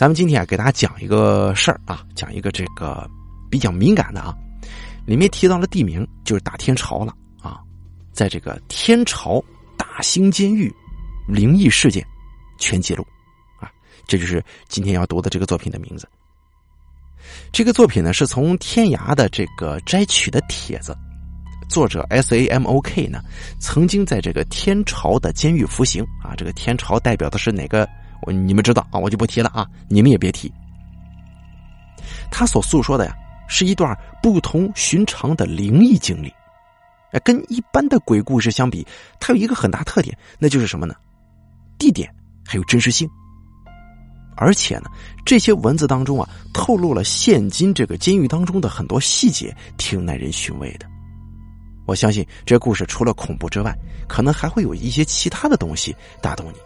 咱们今天啊，给大家讲一个事儿啊，讲一个这个比较敏感的啊，里面提到了地名，就是大天朝了啊，在这个天朝大兴监狱灵异事件全记录啊，这就是今天要读的这个作品的名字。这个作品呢，是从天涯的这个摘取的帖子，作者 S A M O K 呢，曾经在这个天朝的监狱服刑啊，这个天朝代表的是哪个？你们知道啊，我就不提了啊，你们也别提。他所诉说的呀，是一段不同寻常的灵异经历。哎，跟一般的鬼故事相比，它有一个很大特点，那就是什么呢？地点还有真实性。而且呢，这些文字当中啊，透露了现今这个监狱当中的很多细节，挺耐人寻味的。我相信这故事除了恐怖之外，可能还会有一些其他的东西打动你。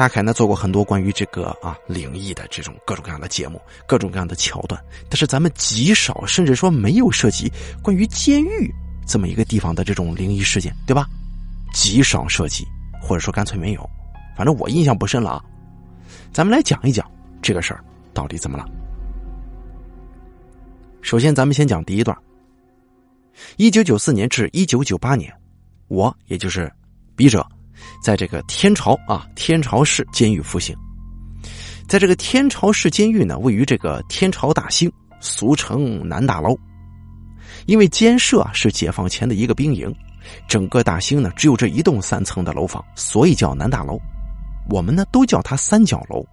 大凯呢做过很多关于这个啊灵异的这种各种各样的节目，各种各样的桥段，但是咱们极少，甚至说没有涉及关于监狱这么一个地方的这种灵异事件，对吧？极少涉及，或者说干脆没有，反正我印象不深了啊。咱们来讲一讲这个事儿到底怎么了。首先，咱们先讲第一段。一九九四年至一九九八年，我也就是笔者。在这个天朝啊，天朝市监狱服刑。在这个天朝市监狱呢，位于这个天朝大兴，俗称南大楼。因为监舍啊是解放前的一个兵营，整个大兴呢只有这一栋三层的楼房，所以叫南大楼。我们呢都叫它三角楼。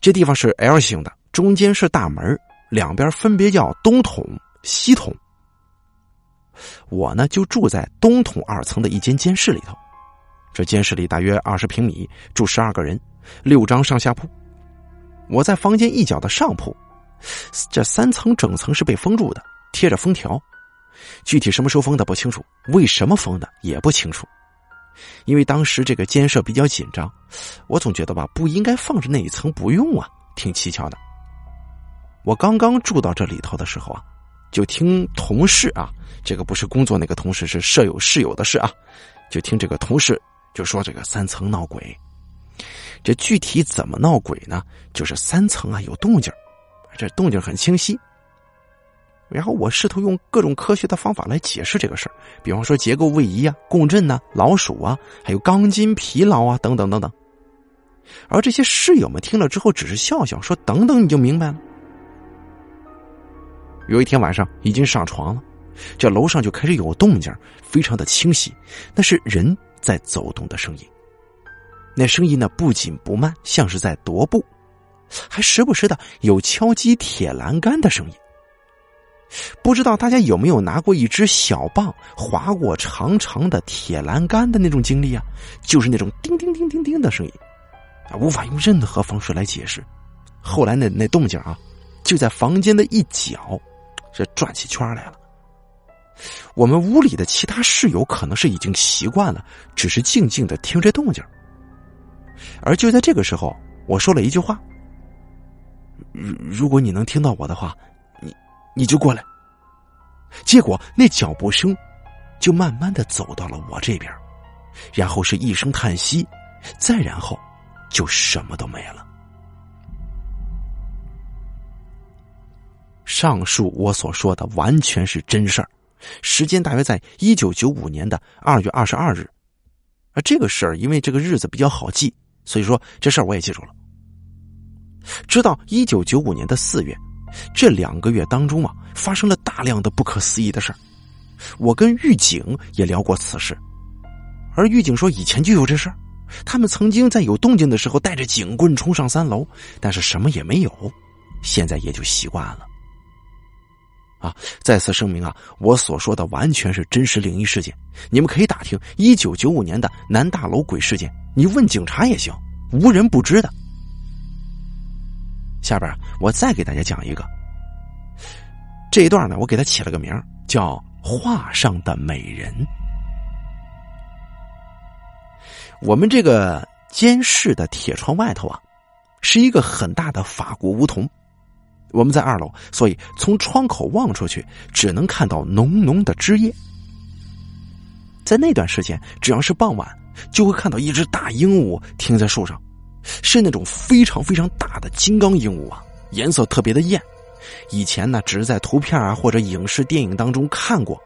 这地方是 L 型的，中间是大门，两边分别叫东筒、西筒。我呢就住在东筒二层的一间监室里头。这监室里大约二十平米，住十二个人，六张上下铺。我在房间一角的上铺，这三层整层是被封住的，贴着封条。具体什么时候封的不清楚，为什么封的也不清楚。因为当时这个监舍比较紧张，我总觉得吧，不应该放着那一层不用啊，挺蹊跷的。我刚刚住到这里头的时候啊，就听同事啊，这个不是工作那个同事，是舍友室友的事啊，就听这个同事。就说这个三层闹鬼，这具体怎么闹鬼呢？就是三层啊有动静这动静很清晰。然后我试图用各种科学的方法来解释这个事儿，比方说结构位移啊、共振呐、老鼠啊，还有钢筋疲劳啊等等等等。而这些室友们听了之后只是笑笑，说：“等等你就明白了。”有一天晚上已经上床了，这楼上就开始有动静，非常的清晰，那是人。在走动的声音，那声音呢不紧不慢，像是在踱步，还时不时的有敲击铁栏杆的声音。不知道大家有没有拿过一支小棒划过长长的铁栏杆的那种经历啊？就是那种叮叮叮叮叮的声音，啊，无法用任何方式来解释。后来那那动静啊，就在房间的一角，这转起圈来了。我们屋里的其他室友可能是已经习惯了，只是静静的听着动静。而就在这个时候，我说了一句话：“如如果你能听到我的话，你你就过来。”结果那脚步声就慢慢的走到了我这边，然后是一声叹息，再然后就什么都没了。上述我所说的完全是真事儿。时间大约在一九九五年的二月二十二日，而这个事儿因为这个日子比较好记，所以说这事儿我也记住了。直到一九九五年的四月，这两个月当中啊，发生了大量的不可思议的事儿。我跟狱警也聊过此事，而狱警说以前就有这事儿，他们曾经在有动静的时候带着警棍冲上三楼，但是什么也没有，现在也就习惯了。啊！再次声明啊，我所说的完全是真实灵异事件，你们可以打听一九九五年的南大楼鬼事件，你问警察也行，无人不知的。下边我再给大家讲一个，这一段呢，我给他起了个名叫《画上的美人》。我们这个监室的铁窗外头啊，是一个很大的法国梧桐。我们在二楼，所以从窗口望出去，只能看到浓浓的枝叶。在那段时间，只要是傍晚，就会看到一只大鹦鹉停在树上，是那种非常非常大的金刚鹦鹉啊，颜色特别的艳。以前呢，只是在图片啊或者影视电影当中看过。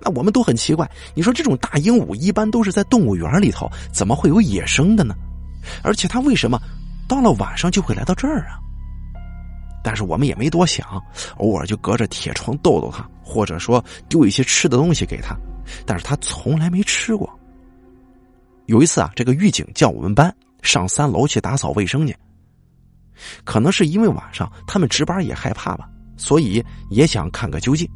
那我们都很奇怪，你说这种大鹦鹉一般都是在动物园里头，怎么会有野生的呢？而且它为什么到了晚上就会来到这儿啊？但是我们也没多想，偶尔就隔着铁窗逗逗他，或者说丢一些吃的东西给他，但是他从来没吃过。有一次啊，这个狱警叫我们班上三楼去打扫卫生去，可能是因为晚上他们值班也害怕吧，所以也想看个究竟。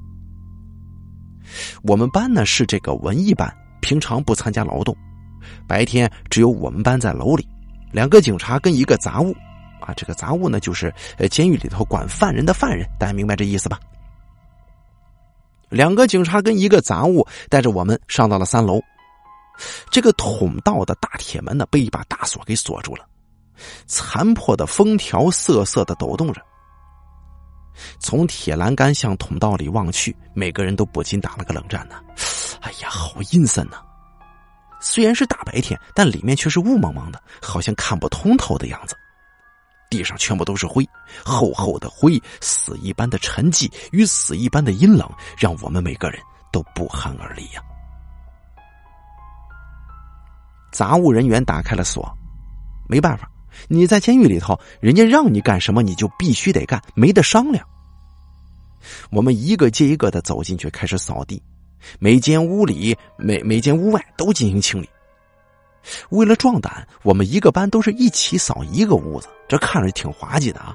我们班呢是这个文艺班，平常不参加劳动，白天只有我们班在楼里，两个警察跟一个杂物。啊，这个杂物呢，就是呃，监狱里头管犯人的犯人，大家明白这意思吧？两个警察跟一个杂物带着我们上到了三楼，这个通道的大铁门呢，被一把大锁给锁住了，残破的封条瑟瑟的抖动着。从铁栏杆向通道里望去，每个人都不禁打了个冷战呢。哎呀，好阴森呐！虽然是大白天，但里面却是雾蒙蒙的，好像看不通透的样子。地上全部都是灰，厚厚的灰，死一般的沉寂与死一般的阴冷，让我们每个人都不寒而栗呀。杂物人员打开了锁，没办法，你在监狱里头，人家让你干什么你就必须得干，没得商量。我们一个接一个的走进去，开始扫地，每间屋里、每每间屋外都进行清理。为了壮胆，我们一个班都是一起扫一个屋子，这看着挺滑稽的啊。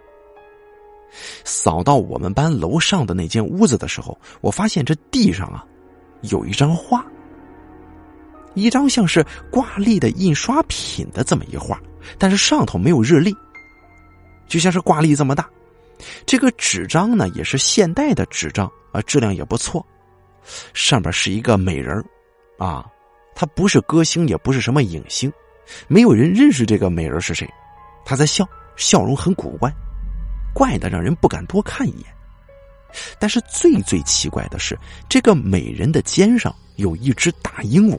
扫到我们班楼上的那间屋子的时候，我发现这地上啊，有一张画，一张像是挂历的印刷品的这么一画，但是上头没有日历，就像是挂历这么大。这个纸张呢，也是现代的纸张啊，质量也不错，上边是一个美人啊。他不是歌星，也不是什么影星，没有人认识这个美人是谁。他在笑，笑容很古怪，怪的让人不敢多看一眼。但是最最奇怪的是，这个美人的肩上有一只大鹦鹉，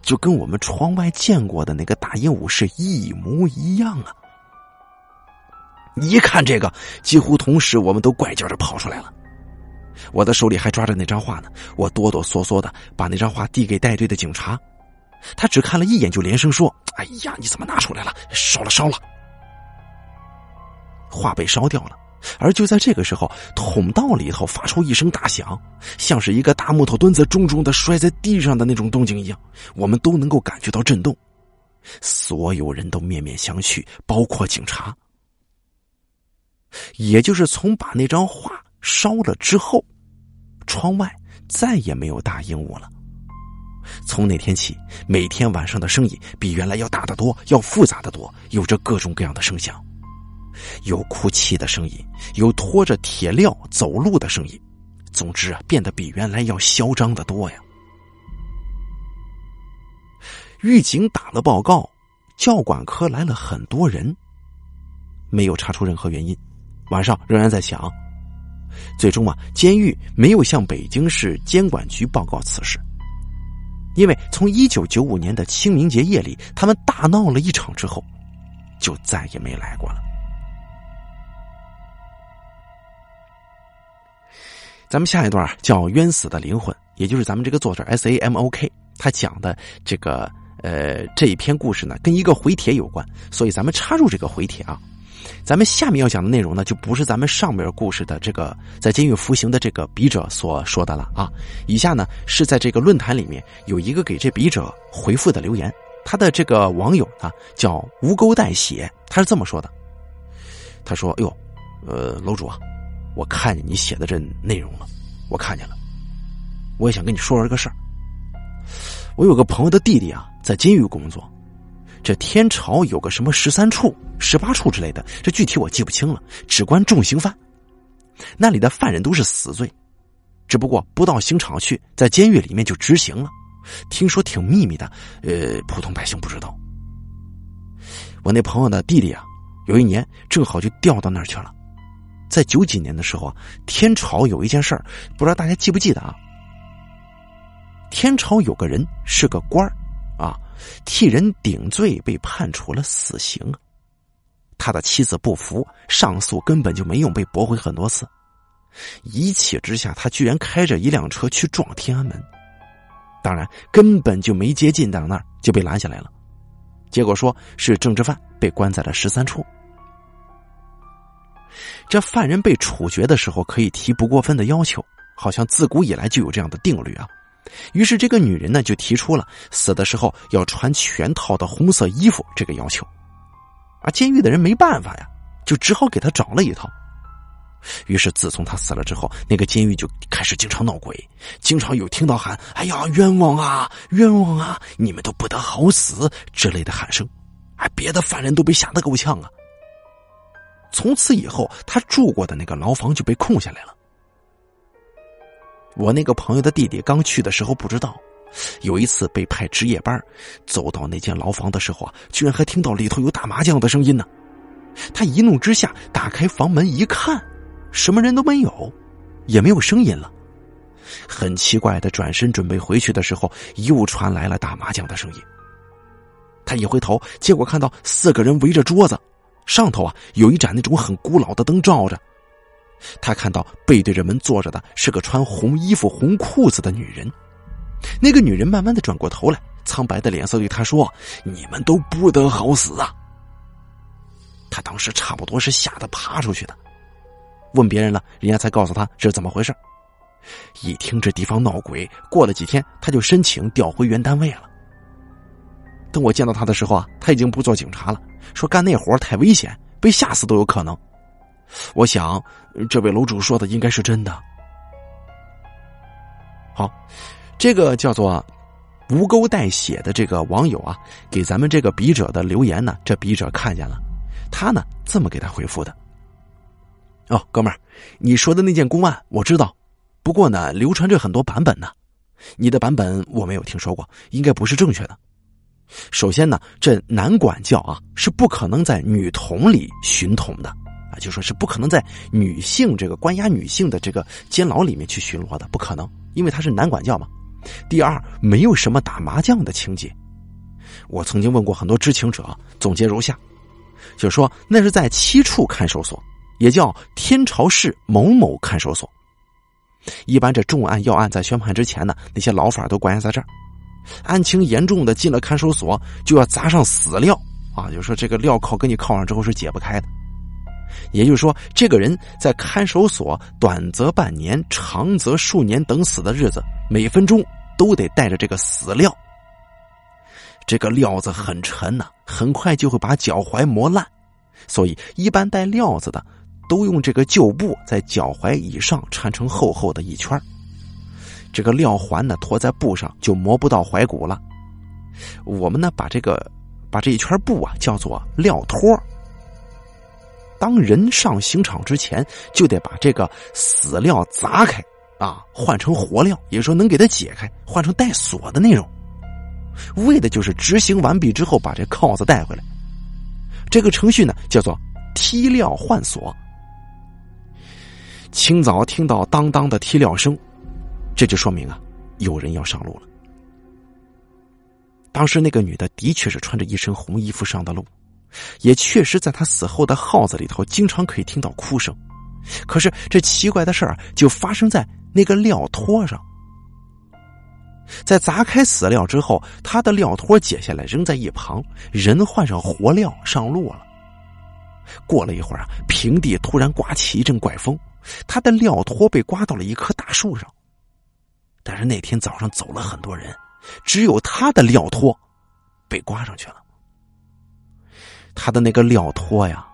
就跟我们窗外见过的那个大鹦鹉是一模一样啊！一看这个，几乎同时我们都怪叫着跑出来了。我的手里还抓着那张画呢，我哆哆嗦嗦的把那张画递给带队的警察。他只看了一眼，就连声说：“哎呀，你怎么拿出来了？烧了，烧了！”画被烧掉了。而就在这个时候，通道里头发出一声大响，像是一个大木头墩子重重的摔在地上的那种动静一样，我们都能够感觉到震动。所有人都面面相觑，包括警察。也就是从把那张画烧了之后，窗外再也没有大鹦鹉了。从那天起，每天晚上的声音比原来要大得多，要复杂的多，有着各种各样的声响，有哭泣的声音，有拖着铁镣走路的声音，总之啊，变得比原来要嚣张的多呀。狱警打了报告，教管科来了很多人，没有查出任何原因，晚上仍然在响。最终啊，监狱没有向北京市监管局报告此事。因为从一九九五年的清明节夜里，他们大闹了一场之后，就再也没来过了。咱们下一段叫《冤死的灵魂》，也就是咱们这个作者 S A M O K 他讲的这个呃这一篇故事呢，跟一个回帖有关，所以咱们插入这个回帖啊。咱们下面要讲的内容呢，就不是咱们上面故事的这个在监狱服刑的这个笔者所说的了啊。以下呢是在这个论坛里面有一个给这笔者回复的留言，他的这个网友呢叫无钩带血，他是这么说的：他说：“哎呦，呃，楼主啊，我看见你写的这内容了，我看见了，我也想跟你说说这个事儿。我有个朋友的弟弟啊，在监狱工作。”这天朝有个什么十三处、十八处之类的，这具体我记不清了，只关重刑犯。那里的犯人都是死罪，只不过不到刑场去，在监狱里面就执行了。听说挺秘密的，呃，普通百姓不知道。我那朋友的弟弟啊，有一年正好就调到那儿去了。在九几年的时候啊，天朝有一件事儿，不知道大家记不记得啊？天朝有个人是个官儿。啊，替人顶罪被判处了死刑。他的妻子不服，上诉根本就没用，被驳回很多次。一气之下，他居然开着一辆车去撞天安门，当然根本就没接近到那儿就被拦下来了。结果说是政治犯，被关在了十三处。这犯人被处决的时候可以提不过分的要求，好像自古以来就有这样的定律啊。于是这个女人呢就提出了死的时候要穿全套的红色衣服这个要求，而监狱的人没办法呀，就只好给她找了一套。于是自从他死了之后，那个监狱就开始经常闹鬼，经常有听到喊“哎呀冤枉啊冤枉啊，你们都不得好死”之类的喊声，哎，别的犯人都被吓得够呛啊。从此以后，他住过的那个牢房就被空下来了。我那个朋友的弟弟刚去的时候不知道，有一次被派值夜班，走到那间牢房的时候啊，居然还听到里头有打麻将的声音呢。他一怒之下打开房门一看，什么人都没有，也没有声音了。很奇怪的转身准备回去的时候，又传来了打麻将的声音。他一回头，结果看到四个人围着桌子。上头啊有一盏那种很古老的灯照着，他看到背对着门坐着的是个穿红衣服红裤子的女人。那个女人慢慢的转过头来，苍白的脸色对他说：“你们都不得好死啊！”他当时差不多是吓得爬出去的，问别人了，人家才告诉他这是怎么回事。一听这地方闹鬼，过了几天他就申请调回原单位了。等我见到他的时候啊，他已经不做警察了。说干那活太危险，被吓死都有可能。我想，这位楼主说的应该是真的。好，这个叫做“无钩带血”的这个网友啊，给咱们这个笔者的留言呢，这笔者看见了，他呢这么给他回复的：“哦，哥们儿，你说的那件公案我知道，不过呢，流传着很多版本呢，你的版本我没有听说过，应该不是正确的。”首先呢，这男管教啊是不可能在女童里寻童的，啊，就说是不可能在女性这个关押女性的这个监牢里面去巡逻的，不可能，因为他是男管教嘛。第二，没有什么打麻将的情节。我曾经问过很多知情者，总结如下，就说那是在七处看守所，也叫天朝市某某看守所。一般这重案要案在宣判之前呢，那些牢犯都关押在这儿。案情严重的进了看守所，就要砸上死料啊！就说这个镣铐给你铐上之后是解不开的。也就是说，这个人在看守所短则半年，长则数年等死的日子，每分钟都得带着这个死料。这个料子很沉呐，很快就会把脚踝磨烂，所以一般带料子的都用这个旧布在脚踝以上缠成厚厚的一圈这个料环呢，拖在布上就磨不到踝骨了。我们呢，把这个把这一圈布啊叫做料托。当人上刑场之前，就得把这个死料砸开啊，换成活料，也就是说能给它解开，换成带锁的那种，为的就是执行完毕之后把这铐子带回来。这个程序呢，叫做踢料换锁。清早听到当当的踢料声。这就说明啊，有人要上路了。当时那个女的的确是穿着一身红衣服上的路，也确实在他死后的号子里头经常可以听到哭声。可是这奇怪的事儿就发生在那个料托上，在砸开死料之后，他的料托解下来扔在一旁，人换上活料上路了。过了一会儿啊，平地突然刮起一阵怪风，他的料托被刮到了一棵大树上。但是那天早上走了很多人，只有他的料托被刮上去了。他的那个料托呀，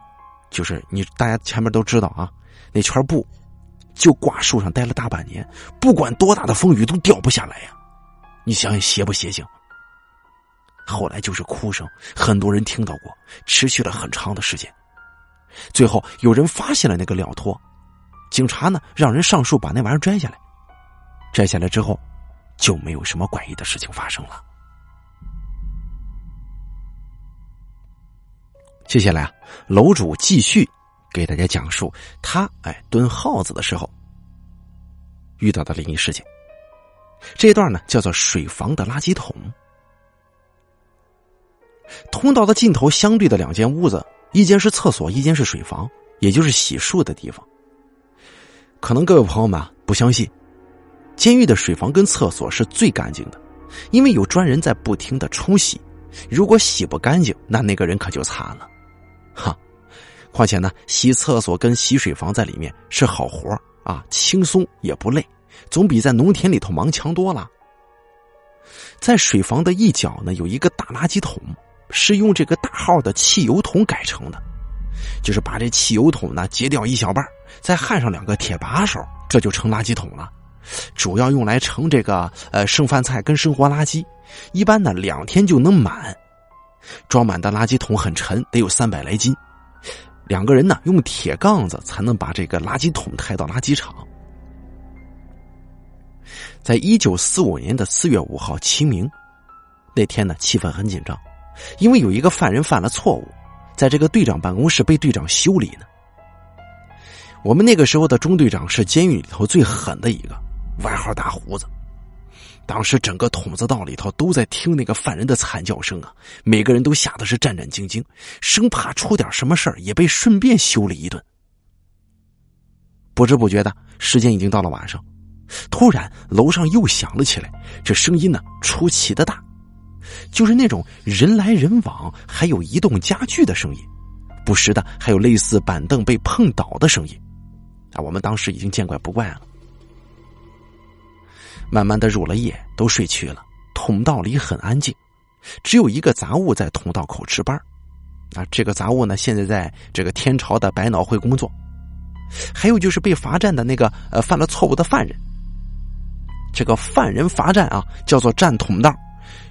就是你大家前面都知道啊，那圈布就挂树上待了大半年，不管多大的风雨都掉不下来呀。你想想邪不邪性？后来就是哭声，很多人听到过，持续了很长的时间。最后有人发现了那个料托，警察呢让人上树把那玩意儿摘下来。摘下来之后，就没有什么怪异的事情发生了。接下来啊，楼主继续给大家讲述他哎蹲耗子的时候遇到的灵异事件。这段呢叫做“水房的垃圾桶”。通道的尽头相对的两间屋子，一间是厕所，一间是水房，也就是洗漱的地方。可能各位朋友们不相信，监狱的水房跟厕所是最干净的，因为有专人在不停的冲洗。如果洗不干净，那那个人可就惨了。哈，况且呢，洗厕所跟洗水房在里面是好活啊，轻松也不累，总比在农田里头忙强多了。在水房的一角呢，有一个大垃圾桶，是用这个大号的汽油桶改成的，就是把这汽油桶呢截掉一小半，再焊上两个铁把手，这就成垃圾桶了。主要用来盛这个呃剩饭菜跟生活垃圾，一般呢两天就能满。装满的垃圾桶很沉，得有三百来斤。两个人呢用铁杠子才能把这个垃圾桶抬到垃圾场。在一九四五年的四月五号清明那天呢，气氛很紧张，因为有一个犯人犯了错误，在这个队长办公室被队长修理呢。我们那个时候的中队长是监狱里头最狠的一个，外号大胡子。当时整个筒子道里头都在听那个犯人的惨叫声啊，每个人都吓得是战战兢兢，生怕出点什么事儿，也被顺便修理一顿。不知不觉的时间已经到了晚上，突然楼上又响了起来，这声音呢出奇的大，就是那种人来人往，还有移动家具的声音，不时的还有类似板凳被碰倒的声音，啊，我们当时已经见怪不怪了。慢慢的入了夜，都睡去了。通道里很安静，只有一个杂物在通道口值班。啊，这个杂物呢，现在在这个天朝的百脑汇工作。还有就是被罚站的那个呃犯了错误的犯人。这个犯人罚站啊，叫做站通道，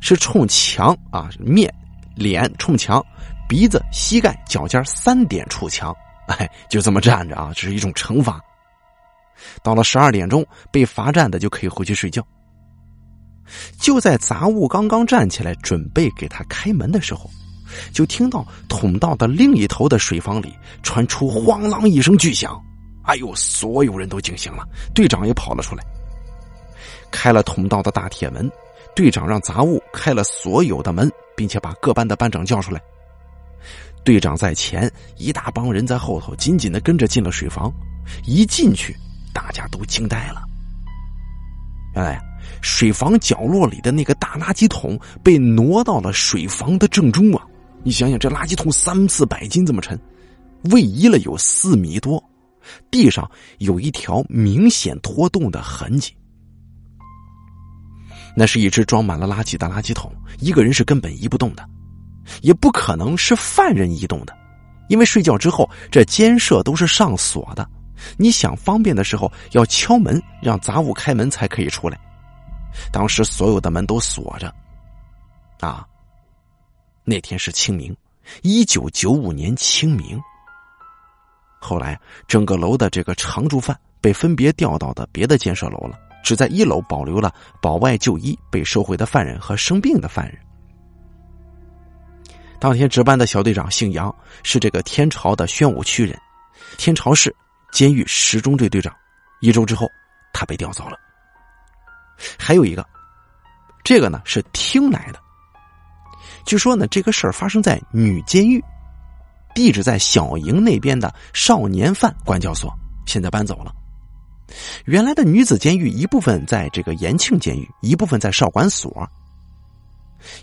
是冲墙啊，面脸冲墙，鼻子、膝盖、脚尖三点触墙，哎，就这么站着啊，这是一种惩罚。到了十二点钟，被罚站的就可以回去睡觉。就在杂物刚刚站起来准备给他开门的时候，就听到通道的另一头的水房里传出咣啷一声巨响。哎呦，所有人都惊醒了，队长也跑了出来，开了通道的大铁门。队长让杂物开了所有的门，并且把各班的班长叫出来。队长在前，一大帮人在后头紧紧的跟着进了水房。一进去。大家都惊呆了。原来，水房角落里的那个大垃圾桶被挪到了水房的正中啊！你想想，这垃圾桶三四百斤这么沉，位移了有四米多，地上有一条明显拖动的痕迹。那是一只装满了垃圾的垃圾桶，一个人是根本移不动的，也不可能是犯人移动的，因为睡觉之后这监舍都是上锁的。你想方便的时候要敲门，让杂物开门才可以出来。当时所有的门都锁着，啊，那天是清明，一九九五年清明。后来整个楼的这个常住犯被分别调到的别的建设楼了，只在一楼保留了保外就医被收回的犯人和生病的犯人。当天值班的小队长姓杨，是这个天朝的宣武区人，天朝市。监狱十中队队长，一周之后，他被调走了。还有一个，这个呢是听来的。据说呢，这个事儿发生在女监狱，地址在小营那边的少年犯管教所，现在搬走了。原来的女子监狱一部分在这个延庆监狱，一部分在少管所。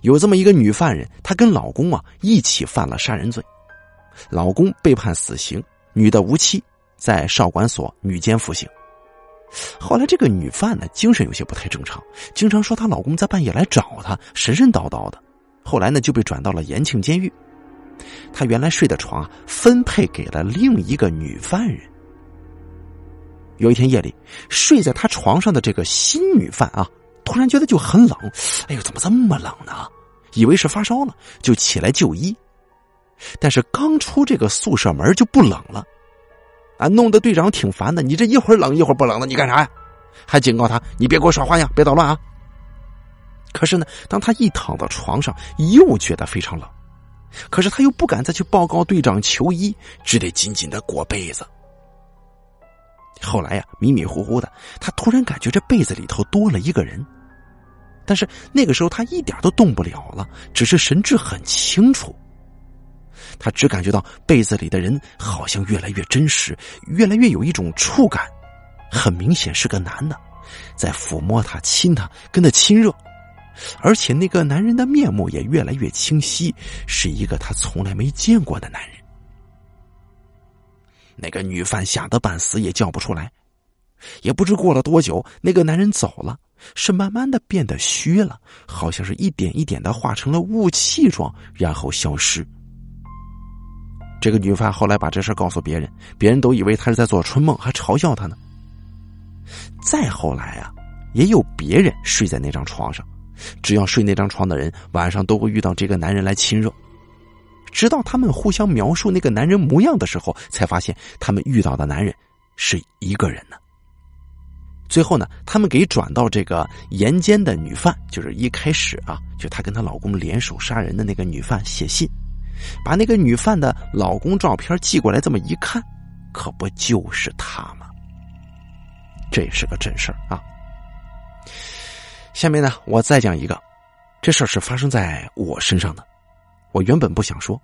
有这么一个女犯人，她跟老公啊一起犯了杀人罪，老公被判死刑，女的无期。在少管所女监服刑，后来这个女犯呢精神有些不太正常，经常说她老公在半夜来找她，神神叨叨的。后来呢就被转到了延庆监狱，她原来睡的床啊分配给了另一个女犯人。有一天夜里，睡在她床上的这个新女犯啊，突然觉得就很冷，哎呦，怎么这么冷呢？以为是发烧了，就起来就医，但是刚出这个宿舍门就不冷了。啊，弄得队长挺烦的。你这一会儿冷一会儿不冷的，你干啥呀？还警告他，你别给我耍花样，别捣乱啊！可是呢，当他一躺到床上，又觉得非常冷。可是他又不敢再去报告队长求医，只得紧紧的裹被子。后来呀，迷迷糊糊的，他突然感觉这被子里头多了一个人。但是那个时候他一点都动不了了，只是神志很清楚。他只感觉到被子里的人好像越来越真实，越来越有一种触感，很明显是个男的，在抚摸他、亲他、跟他亲热，而且那个男人的面目也越来越清晰，是一个他从来没见过的男人。那个女犯吓得半死，也叫不出来。也不知过了多久，那个男人走了，是慢慢的变得虚了，好像是一点一点的化成了雾气状，然后消失。这个女犯后来把这事告诉别人，别人都以为她是在做春梦，还嘲笑她呢。再后来啊，也有别人睡在那张床上，只要睡那张床的人，晚上都会遇到这个男人来亲热。直到他们互相描述那个男人模样的时候，才发现他们遇到的男人是一个人呢。最后呢，他们给转到这个沿奸的女犯，就是一开始啊，就她跟她老公联手杀人的那个女犯写信，把那个女犯的老公照片寄过来，这么一看，可不就是他吗？这是个真事儿啊。下面呢，我再讲一个，这事儿是发生在我身上的。我原本不想说，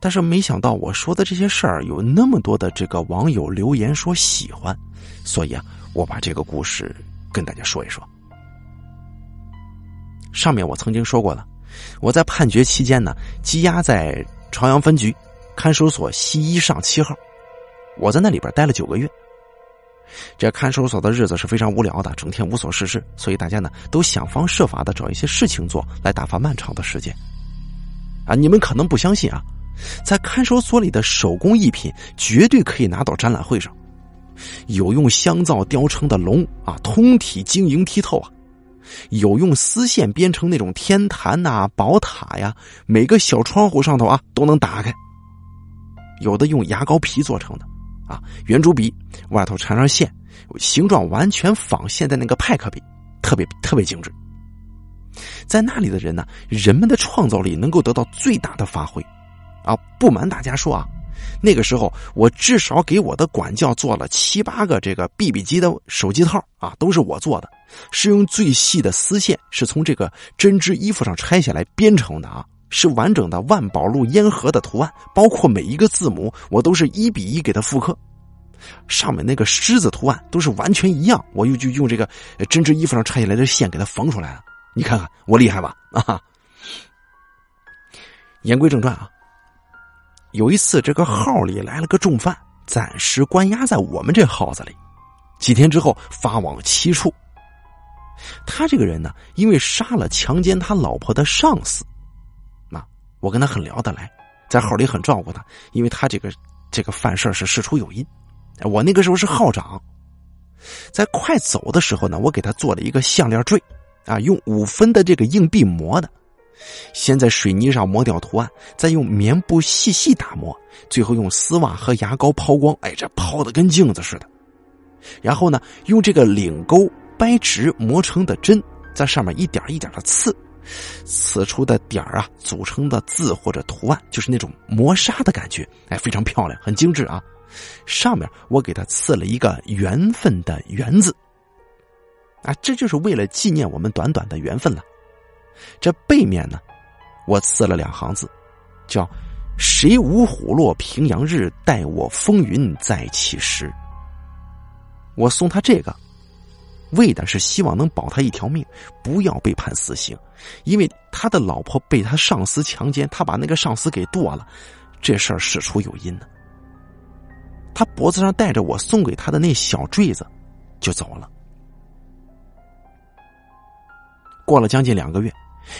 但是没想到我说的这些事儿有那么多的这个网友留言说喜欢，所以啊，我把这个故事跟大家说一说。上面我曾经说过了，我在判决期间呢，羁押在朝阳分局看守所西一上七号，我在那里边待了九个月。这看守所的日子是非常无聊的，整天无所事事，所以大家呢都想方设法的找一些事情做，来打发漫长的时间。啊，你们可能不相信啊，在看守所里的手工艺品绝对可以拿到展览会上，有用香皂雕成的龙啊，通体晶莹剔透啊；有用丝线编成那种天坛呐、宝塔呀，每个小窗户上头啊都能打开；有的用牙膏皮做成的啊，圆珠笔外头缠上线，形状完全仿现在那个派克笔，特别特别精致。在那里的人呢，人们的创造力能够得到最大的发挥，啊，不瞒大家说啊，那个时候我至少给我的管教做了七八个这个 BB 机的手机套啊，都是我做的，是用最细的丝线，是从这个针织衣服上拆下来编成的啊，是完整的万宝路烟盒的图案，包括每一个字母，我都是一比一给它复刻，上面那个狮子图案都是完全一样，我又就用这个针织衣服上拆下来的线给它缝出来了。你看看我厉害吧？啊！言归正传啊，有一次这个号里来了个重犯，暂时关押在我们这号子里。几天之后发往七处。他这个人呢，因为杀了强奸他老婆的上司，那我跟他很聊得来，在号里很照顾他，因为他这个这个犯事是事出有因。我那个时候是号长，在快走的时候呢，我给他做了一个项链坠。啊，用五分的这个硬币磨的，先在水泥上磨掉图案，再用棉布细细打磨，最后用丝袜和牙膏抛光，哎，这抛的跟镜子似的。然后呢，用这个领钩掰直磨成的针，在上面一点一点的刺，刺出的点啊，组成的字或者图案，就是那种磨砂的感觉，哎，非常漂亮，很精致啊。上面我给它刺了一个缘分的缘字。啊，这就是为了纪念我们短短的缘分了。这背面呢，我刺了两行字，叫“谁无虎落平阳日，待我风云再起时”。我送他这个，为的是希望能保他一条命，不要被判死刑，因为他的老婆被他上司强奸，他把那个上司给剁了，这事儿事出有因呢。他脖子上戴着我送给他的那小坠子，就走了。过了将近两个月，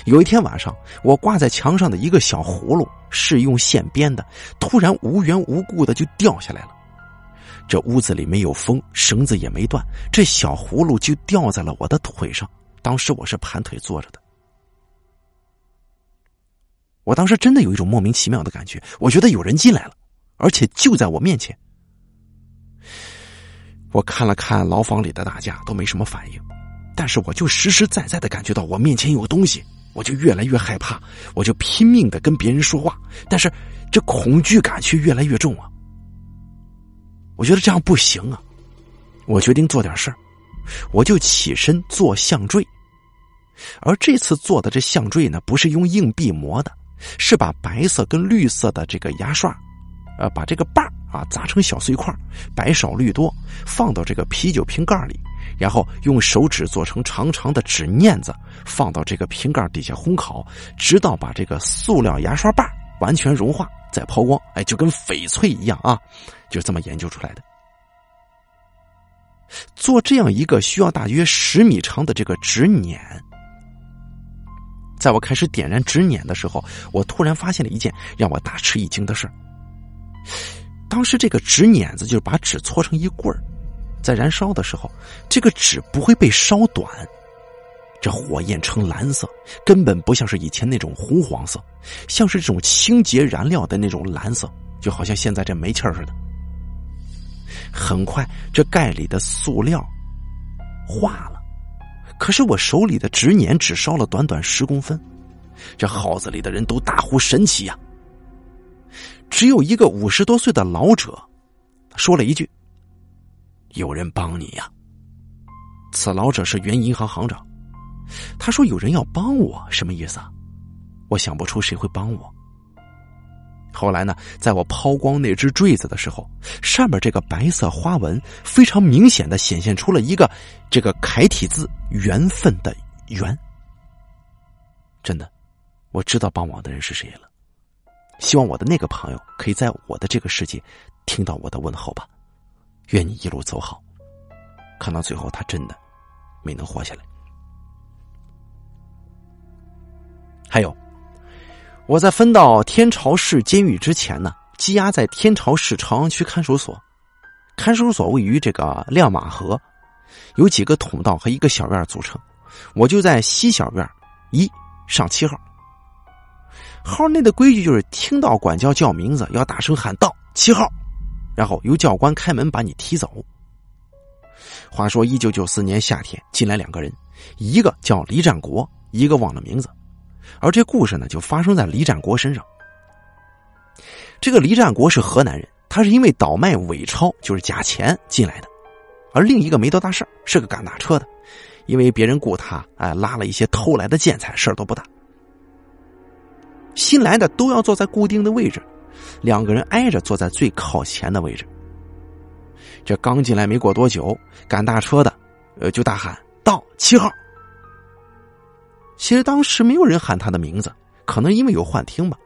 有一天晚上，我挂在墙上的一个小葫芦是用线编的，突然无缘无故的就掉下来了。这屋子里没有风，绳子也没断，这小葫芦就掉在了我的腿上。当时我是盘腿坐着的，我当时真的有一种莫名其妙的感觉，我觉得有人进来了，而且就在我面前。我看了看牢房里的大家，都没什么反应。但是我就实实在在的感觉到我面前有东西，我就越来越害怕，我就拼命的跟别人说话，但是这恐惧感却越来越重啊！我觉得这样不行啊！我决定做点事儿，我就起身做项坠，而这次做的这项坠呢，不是用硬币磨的，是把白色跟绿色的这个牙刷，呃，把这个把啊砸成小碎块，白少绿多，放到这个啤酒瓶盖里，然后用手指做成长长的纸捻子，放到这个瓶盖底下烘烤，直到把这个塑料牙刷把完全融化，再抛光，哎，就跟翡翠一样啊，就这么研究出来的。做这样一个需要大约十米长的这个纸捻。在我开始点燃纸捻的时候，我突然发现了一件让我大吃一惊的事当时这个纸捻子就是把纸搓成一棍儿，在燃烧的时候，这个纸不会被烧短，这火焰呈蓝色，根本不像是以前那种红黄色，像是这种清洁燃料的那种蓝色，就好像现在这煤气似的。很快，这盖里的塑料化了。可是我手里的纸捻只烧了短短十公分，这号子里的人都大呼神奇呀。只有一个五十多岁的老者说了一句：“有人帮你呀。”此老者是原银行行长，他说：“有人要帮我，什么意思啊？”我想不出谁会帮我。后来呢，在我抛光那只坠子的时候，上面这个白色花纹非常明显的显现出了一个这个楷体字“缘分”的“缘”。真的，我知道帮我的人是谁了。希望我的那个朋友可以在我的这个世界听到我的问候吧。愿你一路走好。看到最后，他真的没能活下来。还有。我在分到天朝市监狱之前呢，羁押在天朝市朝阳区看守所。看守所位于这个亮马河，有几个通道和一个小院组成。我就在西小院一上七号。号内的规矩就是，听到管教叫名字要大声喊到七号，然后由教官开门把你提走。话说，一九九四年夏天进来两个人，一个叫李占国，一个忘了名字。而这故事呢，就发生在李占国身上。这个李占国是河南人，他是因为倒卖伪钞，就是假钱进来的。而另一个没多大事是个赶大车的，因为别人雇他，哎，拉了一些偷来的建材，事儿都不大。新来的都要坐在固定的位置，两个人挨着坐在最靠前的位置。这刚进来没过多久，赶大车的，呃，就大喊到七号。其实当时没有人喊他的名字，可能因为有幻听吧。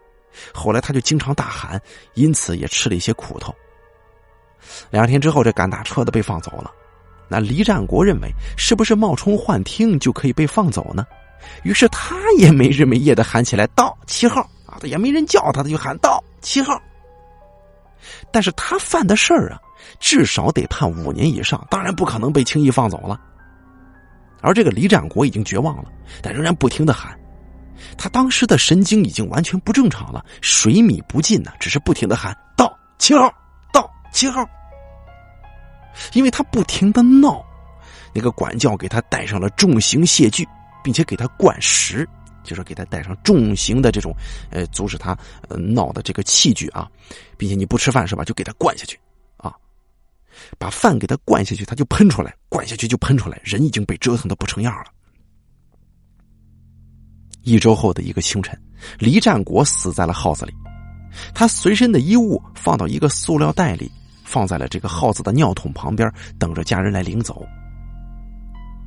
后来他就经常大喊，因此也吃了一些苦头。两天之后，这赶大车的被放走了。那黎占国认为，是不是冒充幻听就可以被放走呢？于是他也没日没夜的喊起来：“到七号啊！”他也没人叫他，他就喊到七号。但是他犯的事儿啊，至少得判五年以上，当然不可能被轻易放走了。而这个李占国已经绝望了，但仍然不停的喊。他当时的神经已经完全不正常了，水米不进呢，只是不停的喊到七号，到七号。因为他不停的闹，那个管教给他戴上了重型械具，并且给他灌食，就是给他带上重型的这种，呃，阻止他闹的这个器具啊，并且你不吃饭是吧？就给他灌下去。啊把饭给他灌下去，他就喷出来；灌下去就喷出来，人已经被折腾的不成样了。一周后的一个清晨，黎占国死在了耗子里。他随身的衣物放到一个塑料袋里，放在了这个耗子的尿桶旁边，等着家人来领走。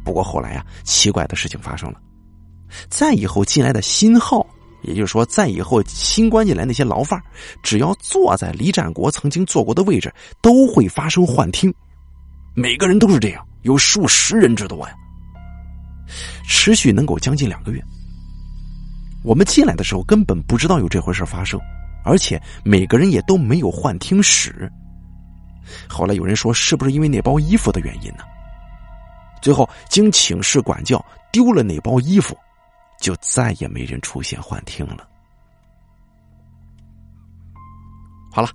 不过后来啊，奇怪的事情发生了，再以后进来的新号。也就是说，再以后新关进来那些牢犯，只要坐在李占国曾经坐过的位置，都会发生幻听。每个人都是这样，有数十人之多呀。持续能够将近两个月。我们进来的时候根本不知道有这回事发生，而且每个人也都没有幻听史。后来有人说，是不是因为那包衣服的原因呢？最后经请示管教，丢了那包衣服。就再也没人出现幻听了。好了，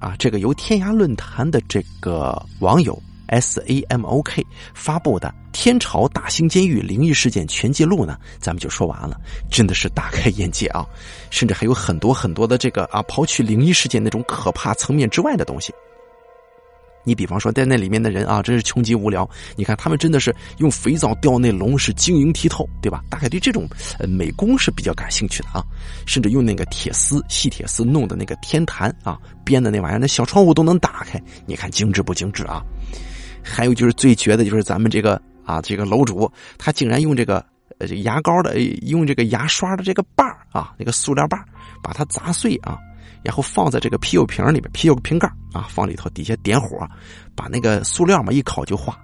啊，这个由天涯论坛的这个网友 S A M O K 发布的《天朝大兴监狱灵异事件全记录》呢，咱们就说完了。真的是大开眼界啊！甚至还有很多很多的这个啊，刨去灵异事件那种可怕层面之外的东西。你比方说在那里面的人啊，真是穷极无聊。你看他们真的是用肥皂吊那龙，是晶莹剔透，对吧？大概对这种呃美工是比较感兴趣的啊。甚至用那个铁丝、细铁丝弄的那个天坛啊，编的那玩意儿，那小窗户都能打开。你看精致不精致啊？还有就是最绝的就是咱们这个啊，这个楼主他竟然用这个呃牙膏的，用这个牙刷的这个把啊，那个塑料把把它砸碎啊。然后放在这个啤酒瓶里边，啤酒瓶盖啊，放里头，底下点火，把那个塑料嘛一烤就化，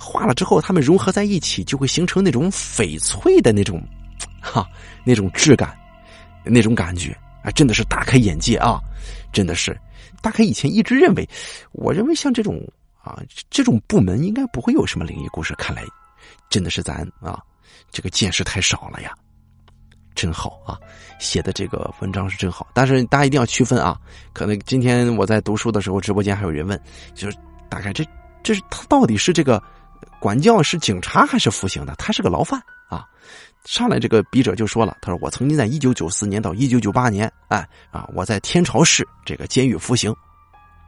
化了之后，它们融合在一起，就会形成那种翡翠的那种，哈，那种质感，那种感觉啊，真的是大开眼界啊！真的是，大开以前一直认为，我认为像这种啊，这种部门应该不会有什么灵异故事，看来真的是咱啊，这个见识太少了呀。真好啊，写的这个文章是真好，但是大家一定要区分啊。可能今天我在读书的时候，直播间还有人问，就是大概这这是他到底是这个管教是警察还是服刑的？他是个牢犯啊。上来这个笔者就说了，他说我曾经在一九九四年到一九九八年，哎啊，我在天朝市这个监狱服刑。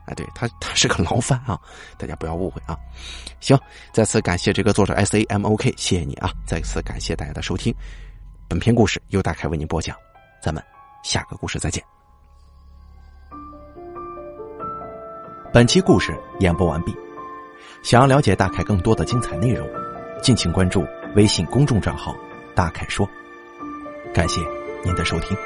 哎，对他他是个牢犯啊，大家不要误会啊。行，再次感谢这个作者 S A M O K，谢谢你啊。再次感谢大家的收听。本篇故事由大凯为您播讲，咱们下个故事再见。本期故事演播完毕，想要了解大凯更多的精彩内容，敬请关注微信公众账号“大凯说”。感谢您的收听。